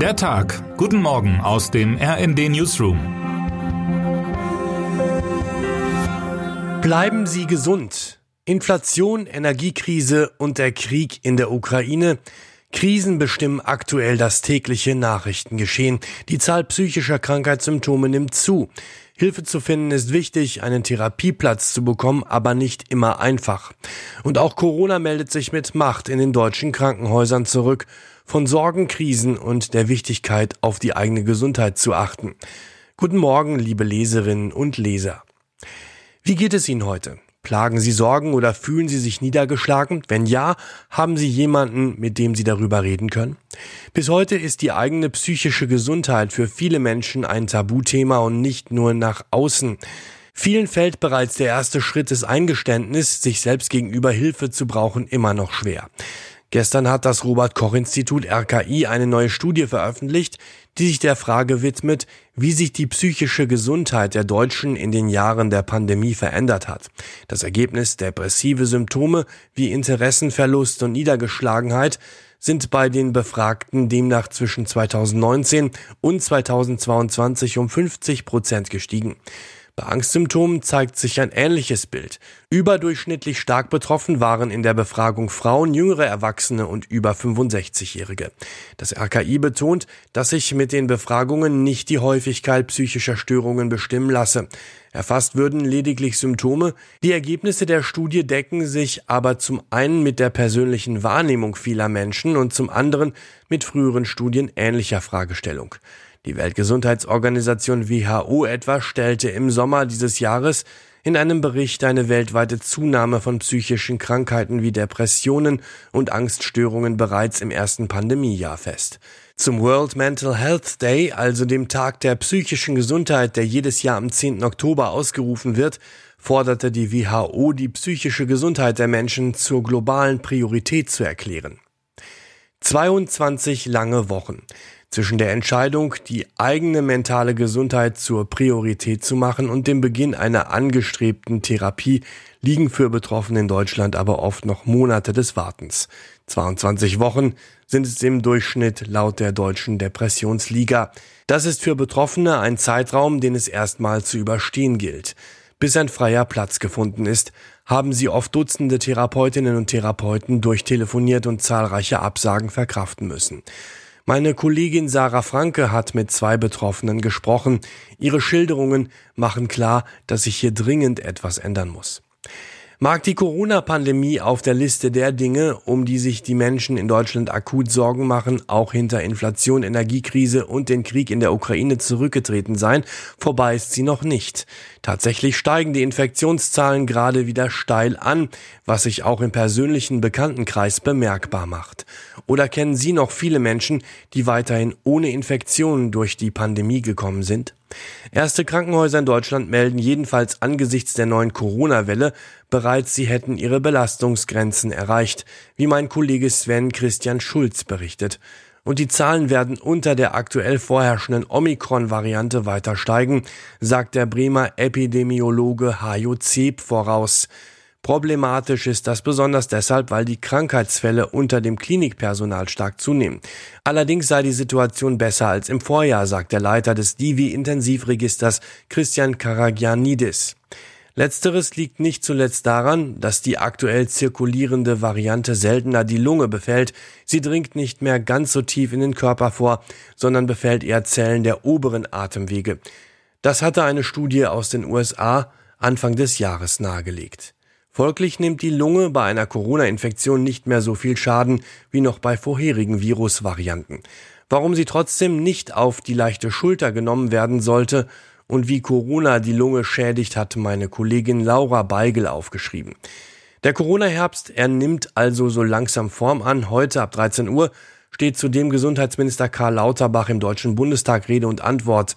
Der Tag. Guten Morgen aus dem RND Newsroom. Bleiben Sie gesund. Inflation, Energiekrise und der Krieg in der Ukraine. Krisen bestimmen aktuell das tägliche Nachrichtengeschehen. Die Zahl psychischer Krankheitssymptome nimmt zu. Hilfe zu finden ist wichtig, einen Therapieplatz zu bekommen, aber nicht immer einfach. Und auch Corona meldet sich mit Macht in den deutschen Krankenhäusern zurück, von Sorgen, Krisen und der Wichtigkeit, auf die eigene Gesundheit zu achten. Guten Morgen, liebe Leserinnen und Leser. Wie geht es Ihnen heute? Plagen Sie Sorgen oder fühlen Sie sich niedergeschlagen? Wenn ja, haben Sie jemanden, mit dem Sie darüber reden können? Bis heute ist die eigene psychische Gesundheit für viele Menschen ein Tabuthema und nicht nur nach außen. Vielen fällt bereits der erste Schritt des Eingeständnis, sich selbst gegenüber Hilfe zu brauchen, immer noch schwer. Gestern hat das Robert Koch Institut RKI eine neue Studie veröffentlicht, die sich der Frage widmet, wie sich die psychische Gesundheit der Deutschen in den Jahren der Pandemie verändert hat. Das Ergebnis depressive Symptome wie Interessenverlust und Niedergeschlagenheit sind bei den Befragten demnach zwischen 2019 und 2022 um 50 Prozent gestiegen. Bei Angstsymptomen zeigt sich ein ähnliches Bild. Überdurchschnittlich stark betroffen waren in der Befragung Frauen, jüngere Erwachsene und über 65-Jährige. Das RKI betont, dass sich mit den Befragungen nicht die Häufigkeit psychischer Störungen bestimmen lasse. Erfasst würden lediglich Symptome. Die Ergebnisse der Studie decken sich aber zum einen mit der persönlichen Wahrnehmung vieler Menschen und zum anderen mit früheren Studien ähnlicher Fragestellung. Die Weltgesundheitsorganisation WHO etwa stellte im Sommer dieses Jahres in einem Bericht eine weltweite Zunahme von psychischen Krankheiten wie Depressionen und Angststörungen bereits im ersten Pandemiejahr fest. Zum World Mental Health Day, also dem Tag der psychischen Gesundheit, der jedes Jahr am 10. Oktober ausgerufen wird, forderte die WHO, die psychische Gesundheit der Menschen zur globalen Priorität zu erklären. 22 lange Wochen. Zwischen der Entscheidung, die eigene mentale Gesundheit zur Priorität zu machen und dem Beginn einer angestrebten Therapie liegen für Betroffene in Deutschland aber oft noch Monate des Wartens. 22 Wochen sind es im Durchschnitt laut der Deutschen Depressionsliga. Das ist für Betroffene ein Zeitraum, den es erstmal zu überstehen gilt. Bis ein freier Platz gefunden ist, haben sie oft Dutzende Therapeutinnen und Therapeuten durchtelefoniert und zahlreiche Absagen verkraften müssen. Meine Kollegin Sarah Franke hat mit zwei Betroffenen gesprochen. Ihre Schilderungen machen klar, dass sich hier dringend etwas ändern muss. Mag die Corona-Pandemie auf der Liste der Dinge, um die sich die Menschen in Deutschland akut Sorgen machen, auch hinter Inflation, Energiekrise und den Krieg in der Ukraine zurückgetreten sein, vorbei ist sie noch nicht. Tatsächlich steigen die Infektionszahlen gerade wieder steil an, was sich auch im persönlichen Bekanntenkreis bemerkbar macht. Oder kennen Sie noch viele Menschen, die weiterhin ohne Infektionen durch die Pandemie gekommen sind? Erste Krankenhäuser in Deutschland melden jedenfalls angesichts der neuen Corona-Welle bereits, sie hätten ihre Belastungsgrenzen erreicht, wie mein Kollege Sven Christian Schulz berichtet. Und die Zahlen werden unter der aktuell vorherrschenden Omikron-Variante weiter steigen, sagt der Bremer Epidemiologe Hajo Zeb voraus. Problematisch ist das besonders deshalb, weil die Krankheitsfälle unter dem Klinikpersonal stark zunehmen. Allerdings sei die Situation besser als im Vorjahr, sagt der Leiter des Divi-Intensivregisters Christian Karagianidis. Letzteres liegt nicht zuletzt daran, dass die aktuell zirkulierende Variante seltener die Lunge befällt. Sie dringt nicht mehr ganz so tief in den Körper vor, sondern befällt eher Zellen der oberen Atemwege. Das hatte eine Studie aus den USA Anfang des Jahres nahegelegt. Folglich nimmt die Lunge bei einer Corona-Infektion nicht mehr so viel Schaden wie noch bei vorherigen Virusvarianten. Warum sie trotzdem nicht auf die leichte Schulter genommen werden sollte und wie Corona die Lunge schädigt, hat meine Kollegin Laura Beigel aufgeschrieben. Der Corona-Herbst, er nimmt also so langsam Form an. Heute ab 13 Uhr steht zudem Gesundheitsminister Karl Lauterbach im Deutschen Bundestag Rede und Antwort.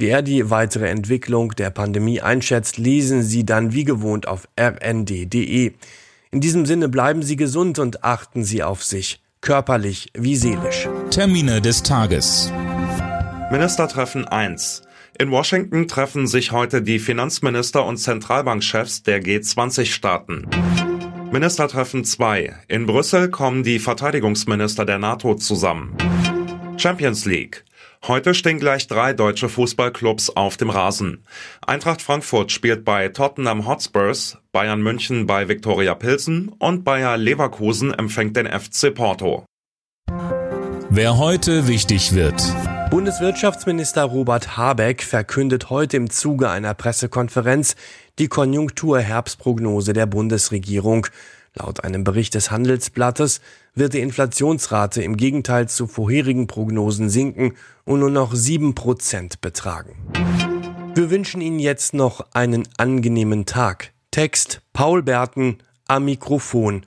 Wie er die weitere Entwicklung der Pandemie einschätzt, lesen Sie dann wie gewohnt auf rnd.de. In diesem Sinne bleiben Sie gesund und achten Sie auf sich, körperlich wie seelisch. Termine des Tages. Ministertreffen 1. In Washington treffen sich heute die Finanzminister und Zentralbankchefs der G20-Staaten. Ministertreffen 2. In Brüssel kommen die Verteidigungsminister der NATO zusammen. Champions League. Heute stehen gleich drei deutsche Fußballclubs auf dem Rasen. Eintracht Frankfurt spielt bei Tottenham Hotspurs, Bayern München bei Viktoria Pilsen und Bayer Leverkusen empfängt den FC Porto. Wer heute wichtig wird. Bundeswirtschaftsminister Robert Habeck verkündet heute im Zuge einer Pressekonferenz die Konjunkturherbstprognose der Bundesregierung. Laut einem Bericht des Handelsblattes wird die Inflationsrate im Gegenteil zu vorherigen Prognosen sinken und nur noch sieben Prozent betragen. Wir wünschen Ihnen jetzt noch einen angenehmen Tag. Text Paul Berten am Mikrofon